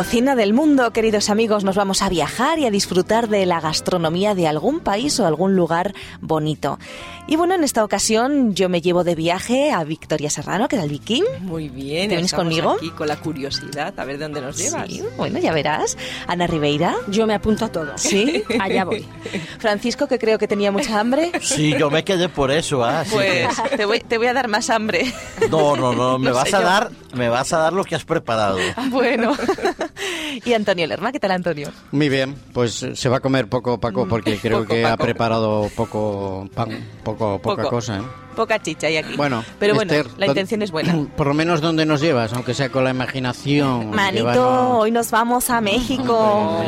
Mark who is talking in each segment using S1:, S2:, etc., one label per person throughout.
S1: cocina del mundo, queridos amigos, nos vamos a viajar y a disfrutar de la gastronomía de algún país o algún lugar bonito. Y bueno, en esta ocasión yo me llevo de viaje a Victoria Serrano, que es el Viking.
S2: Muy bien,
S1: ¿Te vienes conmigo?
S2: aquí con la curiosidad, a ver de dónde nos llevas.
S1: Sí, bueno, ya verás. Ana Ribeira.
S3: Yo me apunto a todo.
S1: Sí.
S3: Allá voy.
S1: Francisco, que creo que tenía mucha hambre.
S4: Sí, yo me quedé por eso, ah, así
S1: Pues te voy, te voy a dar más hambre.
S4: No, no, no, me
S1: No
S4: vas a
S1: yo.
S4: dar, me vas a dar lo que has preparado.
S1: Bueno. y Antonio Lerma, ¿qué tal, Antonio?
S5: Muy bien, pues eh, se va a comer poco Paco porque creo
S1: Poco
S5: que ha preparado poco pan, poco, poca
S1: Poco.
S5: cosa. ¿eh?
S1: Poca chicha hay aquí.
S5: Bueno,
S1: pero bueno,
S5: Esther,
S1: la
S5: ¿dó-
S1: intención es buena.
S5: Por lo menos donde nos llevas, aunque sea con la imaginación.
S1: Manito, hoy nos vamos a México.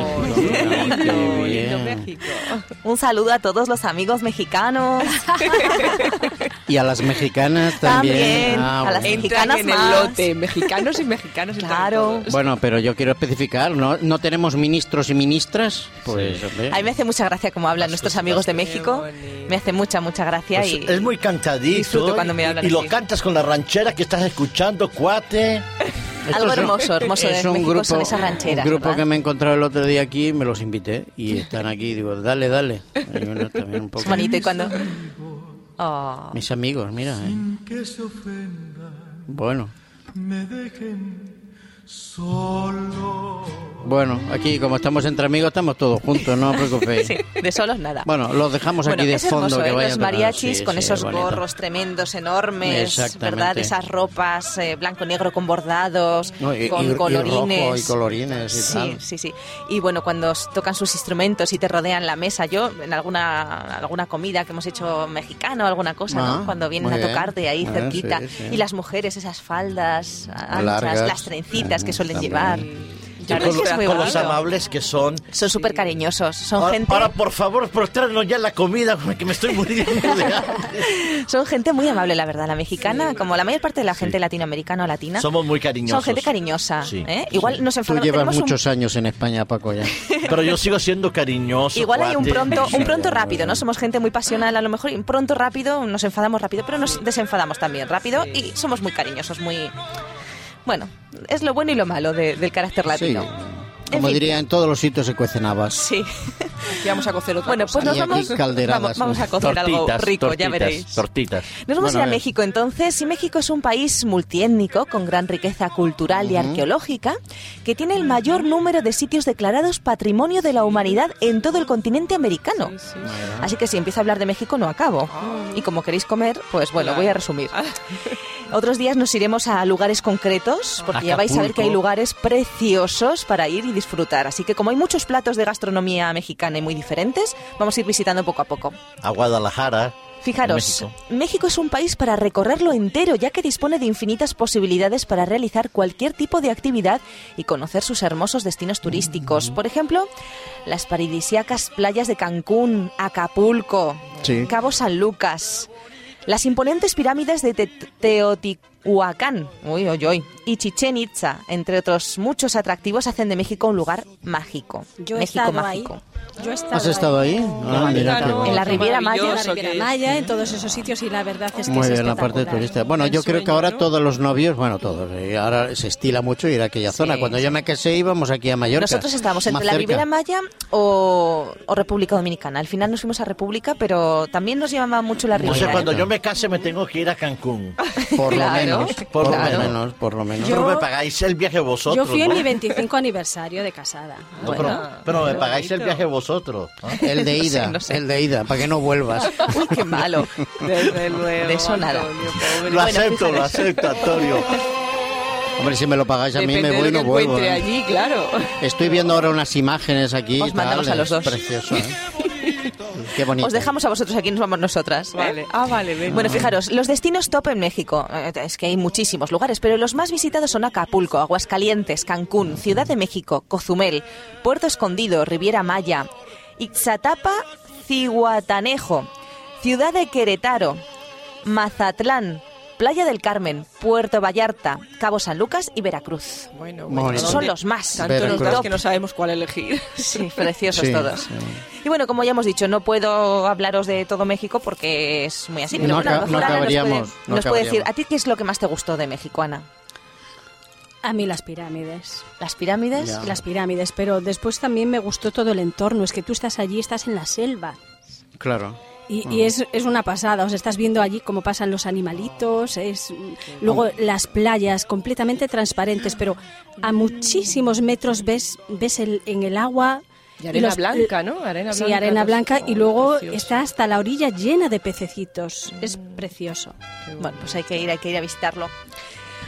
S1: Un saludo a todos los amigos mexicanos.
S5: Y a las mexicanas también.
S1: También,
S5: Ah,
S1: a las
S5: bueno.
S2: Entran
S1: Mexicanas
S2: en el
S1: más.
S2: lote, mexicanos y mexicanos.
S1: Claro.
S5: Bueno, pero yo quiero especificar, ¿no? ¿No tenemos ministros y ministras? Pues, hombre,
S1: A mí me hace mucha gracia cómo hablan nuestros amigos de México. Me hace mucha, mucha gracia.
S4: Pues
S1: y
S4: es muy cantadito.
S1: disfruto cuando me
S4: y-
S1: hablan
S4: y, lo cantas con la ranchera que estás escuchando, cuate.
S1: Algo hermoso, hermoso de
S5: es un
S1: México
S5: grupo,
S1: son esas rancheras.
S5: un grupo
S1: ¿verdad?
S5: que me he encontrado el otro día aquí, me los invité y están aquí. Digo, dale, dale. Hay uno también un poco.
S1: Es bonito. Y cuando. Oh.
S5: Mis amigos, mira. ¿eh?
S6: que se ofenda,
S5: Bueno,
S6: me dejen solo.
S5: bueno, aquí como estamos entre amigos, estamos todos juntos, no os preocupéis.
S1: Sí, de solos nada.
S5: Bueno, los dejamos
S1: Bueno,
S5: aquí de
S1: es
S5: fondo
S1: hermoso,
S5: que
S1: ¿eh?
S5: vayan
S1: los mariachis
S5: Sí,
S1: con
S5: sí,
S1: esos
S5: bonito.
S1: gorros tremendos, enormes. ¿verdad? Esas ropas eh, blanco y negro con bordados,
S5: No, y-
S1: con
S5: y- y
S1: colorines.
S5: rojo y colorines y
S1: sí,
S5: tal.
S1: Sí, sí, Y bueno, cuando tocan sus instrumentos y te rodean la mesa, yo en alguna alguna comida que hemos hecho mexicano, alguna cosa,
S5: Ah,
S1: ¿no? Cuando vienen a tocarte ahí
S5: Ah,
S1: cerquita
S5: sí, sí.
S1: y las mujeres esas faldas anchas,
S5: Largas.
S1: las trencitas que suelen
S5: también.
S1: llevar.
S4: Y
S1: La
S4: con,
S1: verdad es que es muy
S4: con los amables que son.
S1: Son súper cariñosos, son
S4: Ahora,
S1: gente
S4: ahora, por favor, prostrarnos ya la comida, que me estoy muriendo de hambre.
S1: Son gente muy amable, la verdad, la mexicana, como la mayor parte de la gente latinoamericana o latina.
S4: Somos muy cariñosos.
S1: Son gente cariñosa.
S4: Sí,
S1: ¿eh? Igual nos
S5: Tú
S1: enfadamos.
S5: llevas
S1: tenemos un-
S5: muchos años en España, Paco, ya.
S4: Pero yo sigo siendo cariñoso.
S1: Igual hay un pronto, un pronto rápido, ¿no? Somos gente muy pasional, a lo mejor y un pronto rápido, nos enfadamos rápido, pero nos desenfadamos también rápido y somos muy cariñosos, muy... Bueno, es lo bueno y lo malo de- del carácter
S5: Sí.
S1: latino.
S5: Como
S1: fin.
S5: diría, en todos los sitios se cuecen habas.
S1: Sí.
S2: Aquí vamos a cocer otra
S1: Bueno,
S2: cosa.
S1: pues nos vamos, vamos, a cocer algo
S4: Tortitas,
S1: rico, ya veréis.
S4: Tortitas.
S1: Nos vamos
S5: Bueno,
S1: a ir
S5: a.
S1: México entonces, y México es un país multiétnico con gran riqueza cultural y arqueológica, que tiene el mayor número de sitios declarados Patrimonio de la Humanidad en todo el continente americano. Así que si empiezo a hablar de México no acabo. Y como queréis comer, pues bueno,
S2: Claro.
S1: voy a resumir. Otros días nos iremos a lugares concretos, porque ya vais a ver que hay lugares preciosos para ir y disfrutar. Así que como hay muchos platos de gastronomía mexicana y muy diferentes, vamos a ir visitando poco a poco.
S4: A Guadalajara.
S1: Fijaros,
S4: México.
S1: México. es un país para recorrerlo entero, ya que dispone de infinitas posibilidades para realizar cualquier tipo de actividad y conocer sus hermosos destinos turísticos. Por ejemplo, las paradisíacas playas de Cancún, Acapulco,
S5: Sí.
S1: Cabo San Lucas, las imponentes pirámides de Te- Teotihuacán uy, uy, uy, y Chichen Itza, entre otros muchos atractivos, hacen de México un lugar mágico.
S3: Yo he
S1: México mágico.
S3: ahí. Yo he estado
S5: ¿Has estado ahí? Ah, mira qué
S2: Claro,
S5: bueno.
S1: En la Riviera Maya.
S3: en la Riviera. Maya, en todos esos sitios y la verdad es que
S5: Muy
S3: es
S5: bien, la parte turista. Bueno, yo creo que ahora todos los novios, bueno, todos, eh, ahora se estila mucho ir a aquella zona. Cuando yo me casé íbamos aquí a Mallorca.
S1: Nosotros estábamos entre la. Riviera Maya o, o República Dominicana. Al final nos fuimos a República, pero también nos llamaba mucho la
S4: No
S1: Riviera.
S4: sé, cuando yo me case me tengo que ir a Cancún.
S5: Por
S1: Claro,
S5: lo menos, por
S1: claro.
S5: lo menos, por lo menos.
S3: Yo-
S4: Pero me pagáis el viaje vosotros.
S3: Yo fui en
S4: ¿no?
S3: mi 25 aniversario de casada.
S4: No, pero, pero me pagáis el viaje vosotros. ¿no?
S5: El de
S1: No sé,
S5: ida,
S1: no sé.
S5: el de ida, para que no vuelvas.
S1: Uy, qué malo.
S2: Desde luego,
S1: De eso nada.
S2: Antonio.
S4: Lo acepto, lo acepto, Antonio.
S5: Hombre, si me lo pagáis a mí
S2: Depende
S5: me voy y no vuelvo. ¿eh?
S2: allí, claro.
S5: Estoy viendo ahora unas imágenes aquí.
S1: Os
S5: tal,
S1: mandamos a los dos.
S5: Precioso, ¿eh? Qué bonito.
S1: Os dejamos a vosotros aquí, nos vamos nosotras. ¿eh?
S2: Vale. Ah, vale, venga.
S1: Bueno, fijaros, los destinos top en México. Eh, Es que hay muchísimos lugares, pero los más visitados son Acapulco, Aguascalientes, Cancún, Ciudad de México, Cozumel, Puerto Escondido, Riviera Maya, Ixatapa, Cihuatanejo, Ciudad de Querétaro, Mazatlán, Playa del Carmen, Puerto Vallarta, Cabo San Lucas y Veracruz.
S2: Bueno, bueno.
S1: Son los más.
S2: Tanto das que no sabemos cuál elegir.
S1: Sí, preciosos
S5: Sí,
S1: todos.
S5: sí.
S1: Y bueno, como ya hemos dicho, no puedo hablaros de todo México porque es muy así. Pero
S5: No
S1: bueno,
S5: no
S1: Ana nos puede,
S5: acabaríamos, no
S1: nos puede decir,
S5: acabaríamos.
S1: ¿a ti qué es lo que más te gustó de México, Ana?
S3: A mí las pirámides.
S1: Las pirámides.
S5: Ya.
S3: Las pirámides, pero después también me gustó todo el entorno. Es que tú estás allí, estás en la selva.
S5: Claro.
S3: Y, y es, es una pasada, o sea, estás viendo allí cómo pasan los animalitos, es luego las playas completamente transparentes, pero a muchísimos metros ves ves el, en el agua
S2: Y arena
S3: los-
S2: blanca, ¿no? Arena
S3: sí,
S2: blanca,
S3: arena
S2: pues,
S3: blanca y luego
S2: precioso.
S3: está hasta la orilla llena de pececitos. Es precioso.
S1: Bueno, pues hay que ir, hay que ir a visitarlo.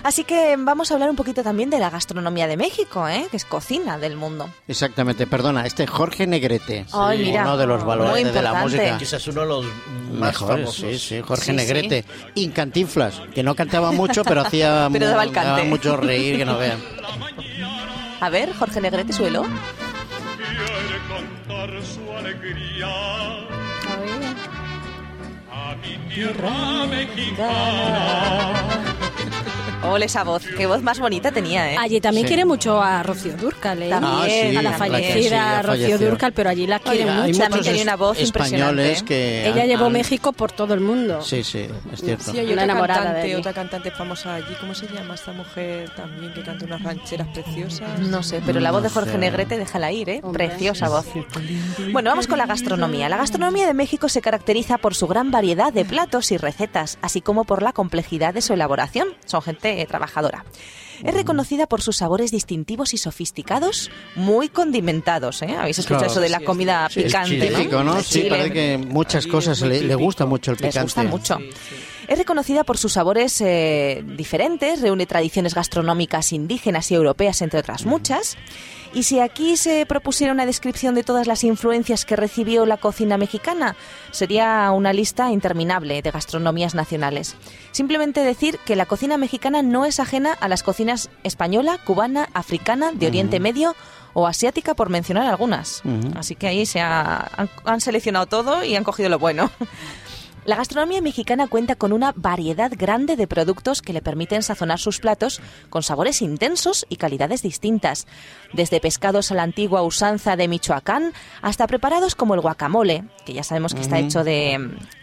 S1: Así que vamos a hablar un poquito también de la gastronomía de México, ¿eh? que es cocina del mundo.
S5: Exactamente, perdona, este Jorge Negrete,
S1: Ay, mira.
S5: uno de los valores de la música.
S4: Quizás uno de los más
S5: Mejores,
S4: famosos.
S5: sí, sí, Jorge
S1: Sí, sí.
S5: Negrete. Y Cantinflas, que no cantaba mucho, pero hacía
S1: Pero daba el cante.
S5: mucho reír, que no vean.
S1: A ver, Jorge Negrete, suelo.
S6: quiere contar su alegría a mi tierra mexicana.
S1: Ole esa voz, qué voz más bonita tenía, ¿eh?
S3: Allí también
S5: Sí.
S3: quiere mucho a Rocío Durcal, ¿eh?
S1: También,
S5: Ah, sí,
S3: a la fallecida
S5: sí,
S3: Rocío. Durcal, pero allí la quieren
S5: Hay
S3: mucho.
S1: También tenía una voz
S5: españoles
S1: impresionante.
S5: que
S3: Ella
S5: han-
S3: llevó
S5: han-
S3: México por todo el mundo.
S5: Sí, sí, es cierto.
S2: Sí, hay
S3: Una
S2: otra
S3: enamorada de
S2: cantante,
S3: allí.
S2: otra cantante famosa allí. ¿Cómo se llama esta mujer también que canta unas rancheras preciosas?
S1: No sé, pero la voz de Jorge. Negrete, déjala ir, ¿eh?
S3: Hombre.
S1: Preciosa voz. Bueno, vamos con la gastronomía. La gastronomía de México se caracteriza por su gran variedad de platos y recetas, así como por la complejidad de su elaboración. Son gente eh, trabajadora. Es reconocida por sus sabores distintivos y sofisticados, muy condimentados. ¿eh? Habéis escuchado
S5: Claro.
S1: eso de la
S2: Sí,
S1: comida
S5: Sí, es
S1: picante,
S5: ¿no?
S1: El
S5: Sí, parece que muchas cosas le, le gusta mucho el
S1: Les
S5: picante.
S1: gusta mucho.
S2: Sí, sí.
S1: Es reconocida por sus sabores eh, diferentes, reúne tradiciones gastronómicas indígenas y europeas, entre otras muchas. Y si aquí se propusiera una descripción de todas las influencias que recibió la cocina mexicana, sería una lista interminable de gastronomías nacionales. Simplemente decir que la cocina mexicana no es ajena a las cocinas española, cubana, africana, de Oriente Medio o asiática, por mencionar algunas. Así que ahí se ha- han, han seleccionado todo y han cogido lo bueno. La gastronomía mexicana cuenta con una variedad grande de productos que le permiten sazonar sus platos con sabores intensos y calidades distintas, desde pescados a la antigua usanza de Michoacán hasta preparados como el guacamole, que ya sabemos que está hecho de,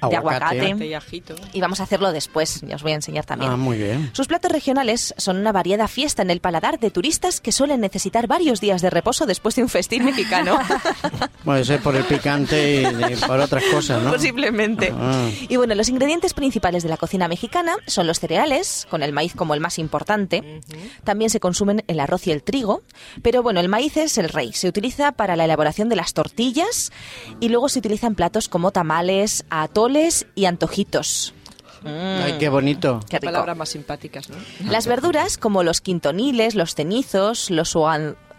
S1: de
S5: Aguacate.
S1: aguacate.
S2: Y
S1: vamos a hacerlo después, ya os voy a enseñar también.
S5: Ah, muy bien.
S1: Sus platos regionales son una variada fiesta en el paladar de turistas que suelen necesitar varios días de reposo después de un festín mexicano.
S5: Puede ser por el picante y por otras cosas, ¿no?
S1: Posiblemente.
S5: Ah.
S1: Y bueno, los ingredientes principales de la cocina mexicana son los cereales, con el maíz como el más importante. También se consumen el arroz y el trigo. Pero bueno, el maíz es el rey. Se utiliza para la elaboración de las tortillas y luego se utilizan platos como tamales, atoles y antojitos.
S5: Ay, qué bonito.
S1: Qué.
S2: Palabras más simpáticas, ¿no?
S1: Las verduras, como los quintoniles, los cenizos, los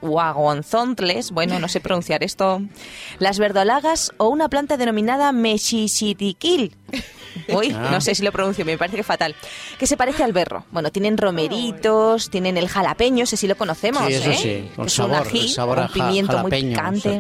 S1: huagonzontles, bueno, no sé pronunciar esto, las verdolagas o una planta denominada mexixitiquil. Uy,
S5: Ah.
S1: no sé si lo pronuncio, me parece que fatal. Que se parece al berro. Bueno, tienen romeritos, tienen el jalapeño, ese sí lo conocemos,
S5: Sí, eso
S1: ¿eh?
S5: sí,
S1: Que
S5: con
S1: es un
S5: sabor,
S1: ají,
S5: el sabor a
S1: un pimiento muy picante.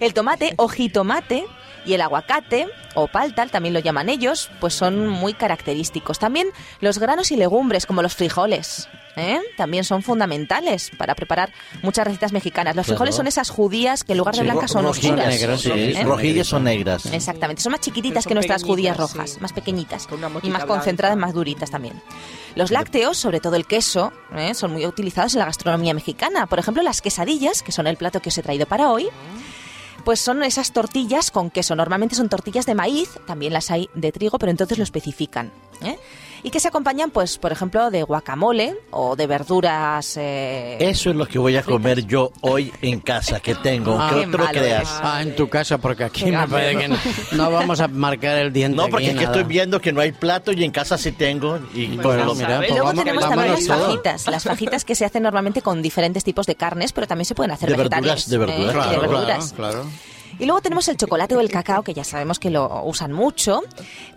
S1: El tomate o jitomate y el aguacate o paltal, también lo llaman ellos, pues son muy característicos. También los granos y legumbres, como los frijoles, ¿eh? también son fundamentales para preparar muchas recetas mexicanas. Los
S4: Claro.
S1: frijoles son esas judías que en lugar de
S4: Sí,
S1: blancas son
S4: rojillas,
S1: oscuras.
S5: negras, sí,
S1: ¿eh?
S4: Rojillas son negras.
S1: Exactamente, son más chiquititas que nuestras judías rojas,
S2: sí.
S1: más pequeñitas
S2: Con una
S1: y más
S2: blanca.
S1: concentradas, más duritas también. Los lácteos, sobre todo el queso, ¿eh? son muy utilizados en la gastronomía mexicana. Por ejemplo, las quesadillas, que son el plato que os he traído para hoy, pues son esas tortillas con queso. Normalmente son tortillas de maíz, también las hay de trigo, pero entonces lo especifican. ¿Eh? Y que se acompañan, pues, por ejemplo, de guacamole o de verduras. eh,
S4: Eso es lo que voy a comer yo hoy en casa, que tengo,
S5: Ah,
S4: que
S1: malo
S4: creas.
S5: Ah, en tu casa, porque aquí me parece que no, no vamos a marcar el diente.
S4: No, porque
S5: aquí,
S4: es que
S5: nada.
S4: estoy viendo que no hay plato y en casa sí tengo. Y pues
S5: Bueno, mira, pues
S1: Luego
S5: vamos-
S1: tenemos también las
S5: todos.
S1: fajitas, las fajitas que se hacen normalmente con diferentes tipos de carnes, pero también se pueden hacer
S4: De
S1: vegetarianas.
S4: verduras, de verduras,
S1: ¿eh?
S5: Claro,
S1: de
S5: claro,
S1: verduras.
S5: claro.
S1: Y luego tenemos el chocolate o el cacao, que ya sabemos que lo usan mucho,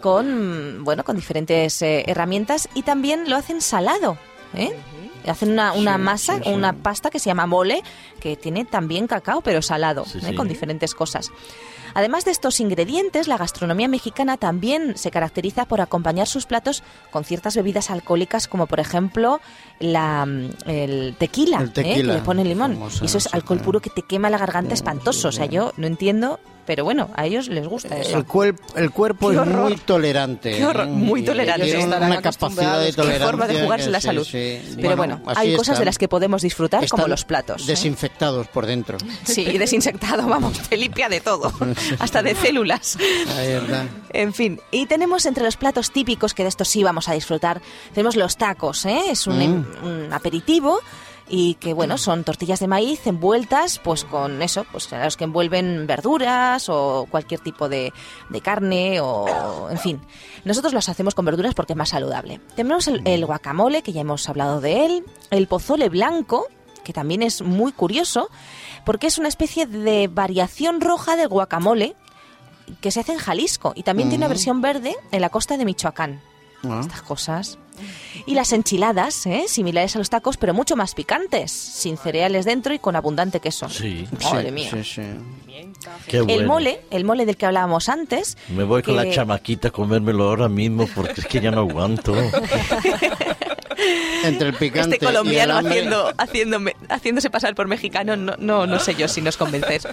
S1: con bueno, con diferentes eh, herramientas y también lo hacen salado. ¿eh? Hacen una, una
S4: Sí,
S1: masa,
S4: sí, sí.
S1: una pasta que se llama mole, que tiene también cacao, pero salado, ¿eh? con diferentes cosas. Además de estos ingredientes, la gastronomía mexicana también se caracteriza por acompañar sus platos con ciertas bebidas alcohólicas, como por ejemplo la, mm, el tequila,
S5: El
S1: ¿eh? que le ponen limón.
S5: famosa,
S1: y eso es alcohol puro que te quema la garganta espantoso. O sea, yo no entiendo pero bueno, a ellos les gusta eso.
S5: El, cuerp- el cuerpo es muy tolerante.
S1: Qué horror, muy tolerante.
S5: Tiene una capacidad de tolerancia.
S1: Qué forma de jugarse la salud.
S5: sí.
S1: Pero bueno, hay cosas
S5: están.
S1: de las que podemos disfrutar, como los platos. ¿eh?
S5: Desinfectados por dentro.
S1: Sí, y desinfectado, vamos, te limpia de todo, hasta de células. En fin, y tenemos entre los platos típicos, que de estos sí vamos a disfrutar, tenemos los tacos, ¿eh? Es un,
S5: Mm.
S1: un aperitivo y que, bueno, son tortillas de maíz envueltas, pues con eso, pues a los que envuelven verduras o cualquier tipo de, de carne o, en fin. Nosotros los hacemos con verduras porque es más saludable. Tenemos el, el guacamole, que ya hemos hablado de él, el pozole blanco, que también es muy curioso, porque es una especie de variación roja del guacamole, que se hace en Jalisco y también tiene una versión verde en la costa de Michoacán.
S5: Ah.
S1: Estas cosas. Y las enchiladas, ¿eh? similares a los tacos, pero mucho más picantes, sin cereales dentro y con abundante queso.
S4: Sí.
S1: Madre
S5: Sí,
S1: mía.
S5: sí, sí.
S4: Qué bueno.
S1: El mole, el mole del que hablábamos antes.
S4: Me voy con la chamaquita a comérmelo ahora mismo porque es que ya no aguanto.
S5: Entre el picante
S1: Este colombiano
S5: y el
S1: haciendo, haciéndome- haciéndose pasar por mexicano, no, no, no sé yo si nos convences.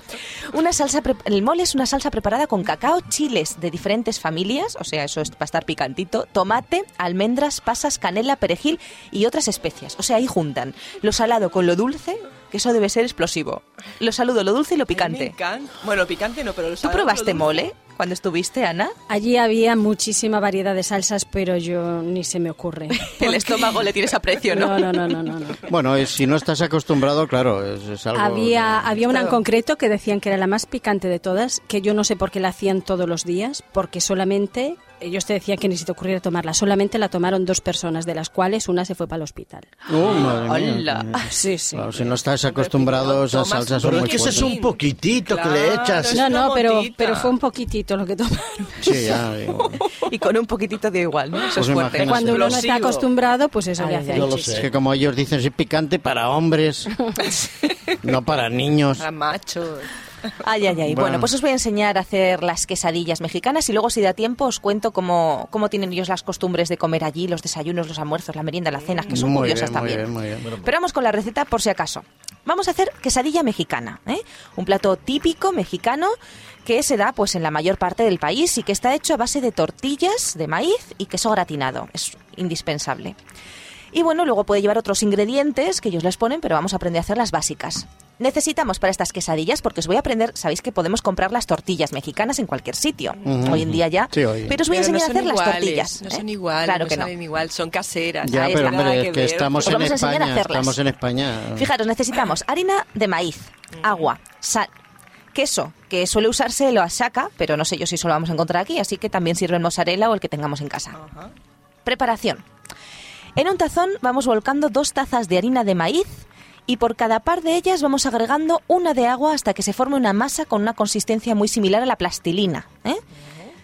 S1: Una salsa el mole es una salsa preparada con cacao, chiles de diferentes familias, o sea, eso es para estar picantito, tomate, almendras, pasas, canela, perejil y otras especias. O sea, ahí juntan lo salado con lo dulce, que eso debe ser explosivo. Lo saludo, lo dulce y lo
S2: mí me
S1: picante.
S2: encanta. Bueno, picante no, pero lo
S1: ¿Tú probaste
S2: lo
S1: mole cuando estuviste, Ana?
S3: Allí había muchísima variedad de salsas, pero yo ni se me ocurre.
S1: El estómago le tienes aprecio, ¿no?
S3: No, no, no, no, no. no.
S5: Bueno, si no estás acostumbrado, claro, es, es algo...
S3: Había, había una en concreto que decían que era la más picante de todas, que yo no sé por qué la hacían todos los días, porque solamente, ellos te decían que ni se te ocurriera tomarla, solamente la tomaron dos personas, de las cuales una se fue para el hospital.
S5: Oh, madre mía.
S1: Hola.
S3: Sí, sí.
S5: Claro, si no estás acostumbrado, esas
S2: Tomas
S5: salsas son
S4: Pero es
S5: muy
S4: que ese es un poquitito que le
S2: Claro,
S4: echas.
S2: es
S3: No, no, pero, pero fue un poquitito lo que tomaron.
S5: Sí, ya digo.
S1: Y con un poquitito de igual, ¿no? Eso
S5: Pues
S1: es fuerte.
S3: Cuando uno no está acostumbrado, pues eso le hace
S4: Yo lo
S3: muchísimo.
S5: Es
S4: sé.
S5: que como ellos dicen, es picante para hombres, no para niños.
S2: Para machos.
S1: Ay, ay, ay. Bueno.
S5: Bueno.
S1: pues os voy a enseñar a hacer las quesadillas mexicanas y luego, si da tiempo, os cuento cómo, cómo tienen ellos las costumbres de comer allí, los desayunos, los almuerzos, la merienda, las cenas, que son
S5: Muy
S1: curiosas
S5: bien, muy
S1: también.
S5: bien, muy bien.
S1: Pero vamos con la receta por si acaso. Vamos a hacer quesadilla mexicana, ¿eh? un plato típico mexicano que se da pues en la mayor parte del país y que está hecho a base de tortillas de maíz y queso gratinado. Es indispensable. Y bueno, luego puede llevar otros ingredientes que ellos les ponen, pero vamos a aprender a hacer las básicas. Necesitamos para estas quesadillas, porque os voy a aprender, sabéis que podemos comprar las tortillas mexicanas en cualquier sitio, hoy en día ya,
S5: Sí, hoy.
S1: pero os voy a
S2: no
S1: enseñar a hacer las tortillas.
S2: No
S1: ¿eh?
S2: son iguales,
S1: Claro
S2: no
S1: que no.
S2: saben igual, son caseras.
S5: Ya, pero hombre, es
S2: que
S5: estamos
S1: Os
S5: en
S1: vamos a enseñar a
S5: España,
S1: hacerlas.
S5: estamos en España.
S1: Fijaros, necesitamos harina de maíz, agua, sal, queso, que suele usarse lo asaca, pero no sé yo si solo vamos a encontrar aquí, así que también sirve el mozzarella o el que tengamos en casa. Preparación. En un tazón vamos volcando dos tazas de harina de maíz y por cada par de ellas vamos agregando una de agua hasta que se forme una masa con una consistencia muy similar a la plastilina. ¿eh?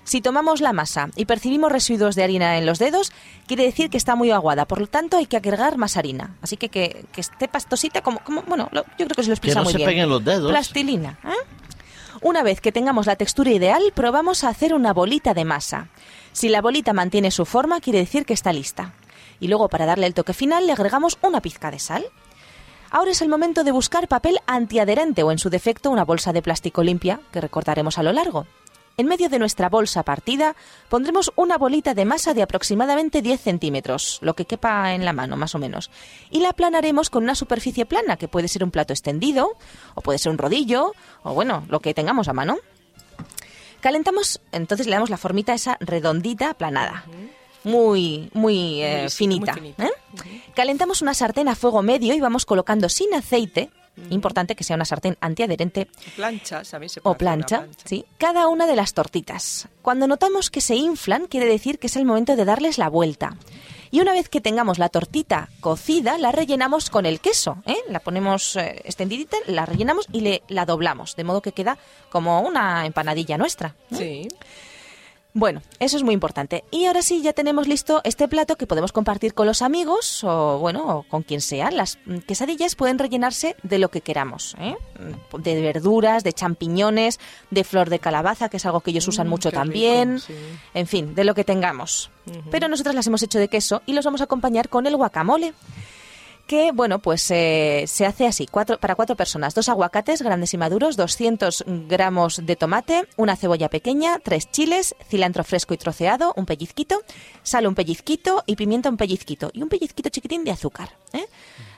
S1: Si tomamos la masa y percibimos residuos de harina en los dedos, quiere decir que está muy aguada. Por lo tanto, hay que agregar más harina. Así que que, que esté pastosita, como, como bueno, lo- yo creo que se lo
S4: Que
S1: explica
S4: no
S1: muy
S4: se
S1: bien.
S4: peguen los dedos.
S1: Plastilina. ¿eh? Una vez que tengamos la textura ideal, probamos a hacer una bolita de masa. Si la bolita mantiene su forma, quiere decir que está lista. Y luego, para darle el toque final, le agregamos una pizca de sal. Ahora es el momento de buscar papel antiadherente o, en su defecto, una bolsa de plástico limpia que recortaremos a lo largo. En medio de nuestra bolsa partida pondremos una bolita de masa de aproximadamente 10 centímetros, lo que quepa en la mano más o menos, y la aplanaremos con una superficie plana, que puede ser un plato extendido, o puede ser un rodillo, o bueno, lo que tengamos a mano. Calentamos, entonces le damos la formita esa redondita aplanada. Muy, muy, eh,
S2: Muy-
S1: finita.
S2: muy finita.
S1: ¿eh? Calentamos una sartén a fuego medio y vamos colocando sin aceite, importante que sea una sartén antiadherente,
S2: Planchas, también se puede
S1: o
S2: hacer una
S1: plancha, ¿sí? cada una de las tortitas. Cuando notamos que se inflan, quiere decir que es el momento de darles la vuelta. Y una vez que tengamos la tortita cocida, la rellenamos con el queso. ¿eh? La ponemos eh, extendidita, la rellenamos y le, la doblamos, de modo que queda como una empanadilla nuestra.
S2: Sí.
S1: Bueno, eso es muy importante. Y ahora sí, ya tenemos listo este plato que podemos compartir con los amigos o, bueno, o con quien sea. Las quesadillas pueden rellenarse de lo que queramos, ¿eh? De verduras, de champiñones, de flor de calabaza, que es algo que ellos usan
S2: Mm,
S1: mucho
S2: rico,
S1: también.
S2: sí.
S1: En fin, de lo que tengamos. Pero nosotras las hemos hecho de queso y los vamos a acompañar con el guacamole que, bueno, pues eh, se hace así, cuatro, para cuatro personas. Dos aguacates grandes y maduros, 200 gramos de tomate, una cebolla pequeña, tres chiles, cilantro fresco y troceado, un pellizquito, sal un pellizquito y pimienta un pellizquito y un pellizquito chiquitín de azúcar. ¿eh?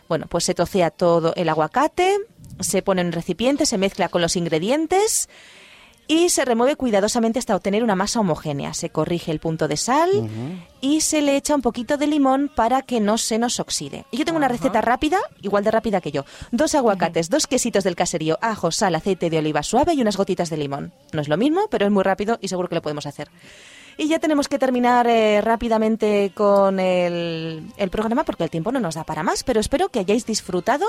S1: Bueno, pues se trocea todo el aguacate, se pone en un recipiente, se mezcla con los ingredientes y se remueve cuidadosamente hasta obtener una masa homogénea. Se corrige el punto de sal y se le echa un poquito de limón para que no se nos oxide. Y yo tengo una receta rápida, igual de rápida que yo. Dos aguacates, dos quesitos del caserío, ajo, sal, aceite de oliva suave y unas gotitas de limón. No es lo mismo, pero es muy rápido y seguro que lo podemos hacer. Y ya tenemos que terminar eh, rápidamente con el, el programa porque el tiempo no nos da para más, pero espero que hayáis disfrutado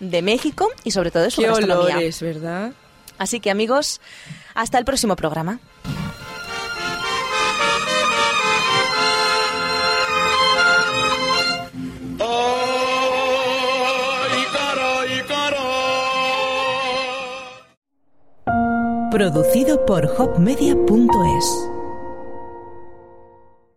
S1: de México y sobre todo de su
S2: Qué
S1: gastronomía.
S2: olores, ¿verdad?
S1: Así que amigos, hasta el próximo programa.
S7: Producido por hopmedia.es